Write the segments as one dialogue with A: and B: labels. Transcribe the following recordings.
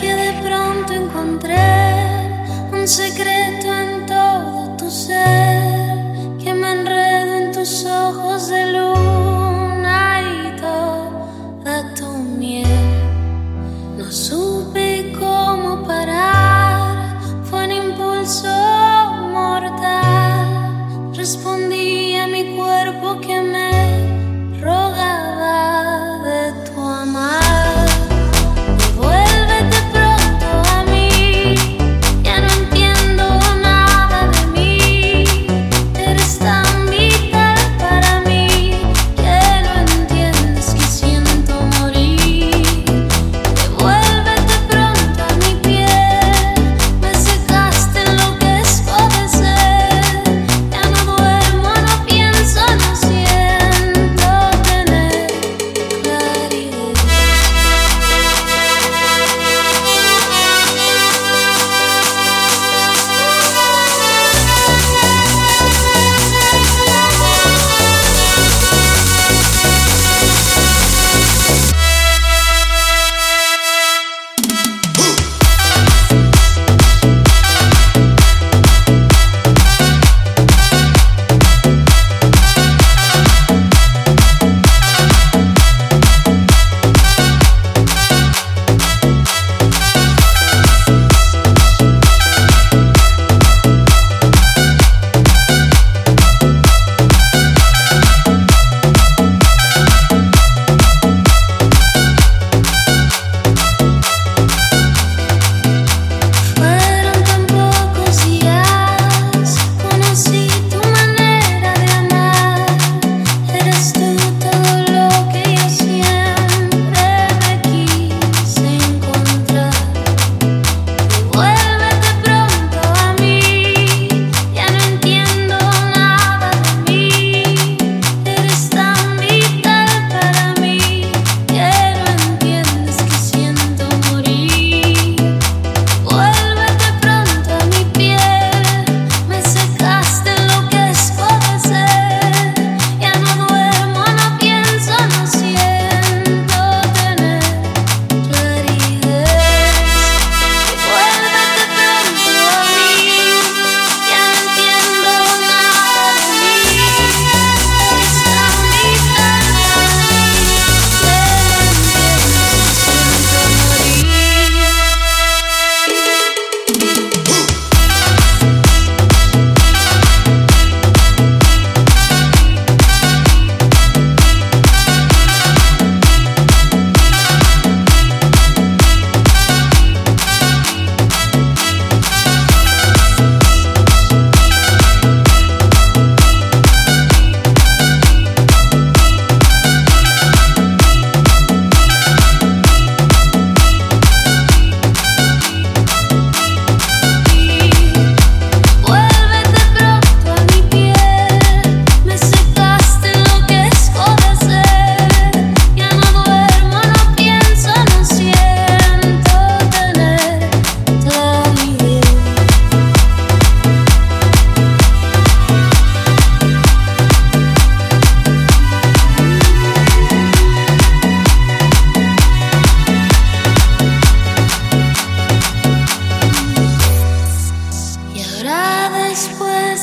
A: que de pronto encontré un secreto en todo tu ser, que me enredo en tus ojos de luna y toda tu miel. No supe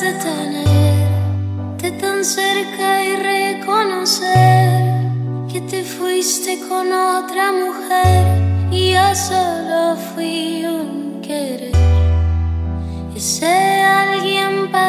A: de tenerte tan cerca y reconocer que te fuiste con otra mujer y yo solo fui un querer. Ese alguien para